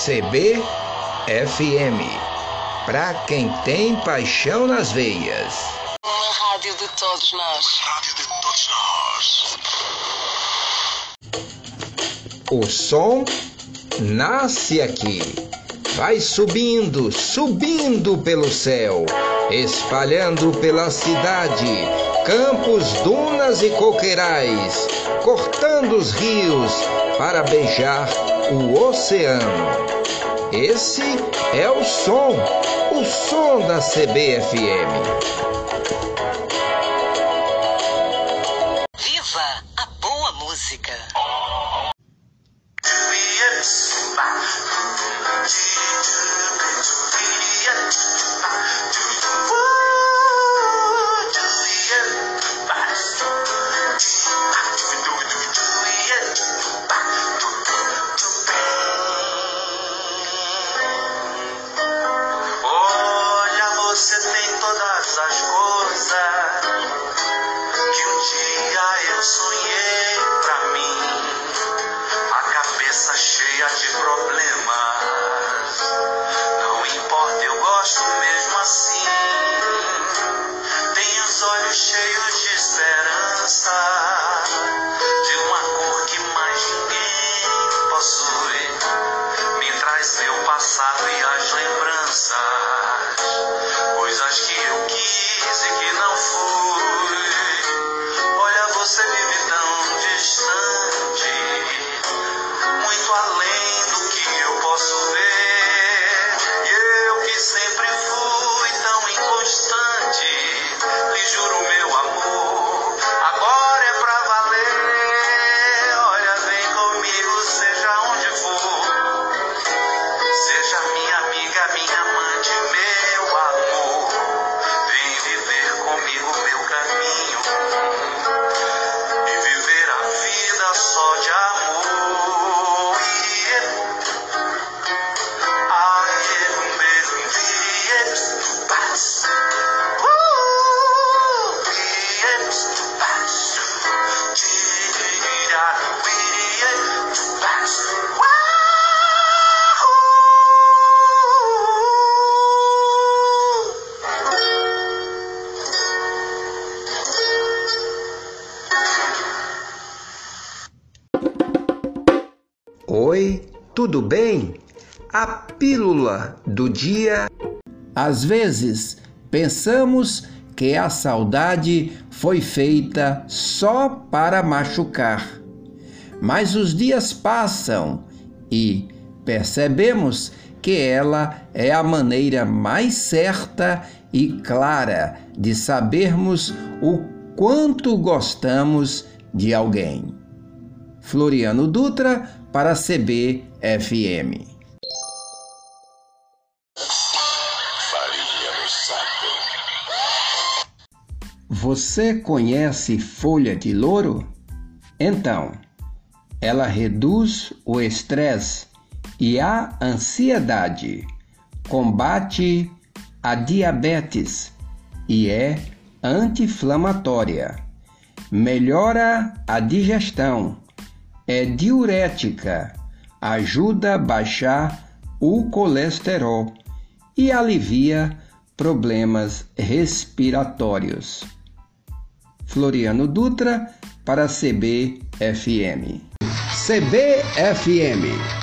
CBFM. Pra quem tem paixão nas veias. Uma rádio de todos nós. Rádio de todos nós. O som nasce aqui. Vai subindo, subindo pelo céu, espalhando pela cidade, campos, dunas e coqueirais, cortando os rios para beijar o oceano. Esse é o som, o som da CBFM. De esperança. De uma cor que mais ninguém possui. Me traz meu passado e as lembranças. Coisas que eu quis soñar. Oi, tudo bem? A pílula do dia. Às vezes pensamos que a saudade foi feita só para machucar. Mas os dias passam e percebemos que ela é a maneira mais certa e clara de sabermos o quanto gostamos de alguém. Floriano Dutra para CBFM. No saco. Você conhece folha de louro? Então, ela reduz o estresse e a ansiedade, combate a diabetes e é anti-inflamatória, melhora a digestão, é diurética, ajuda a baixar o colesterol e alivia problemas respiratórios. Floriano Dutra para CBFM. CBFM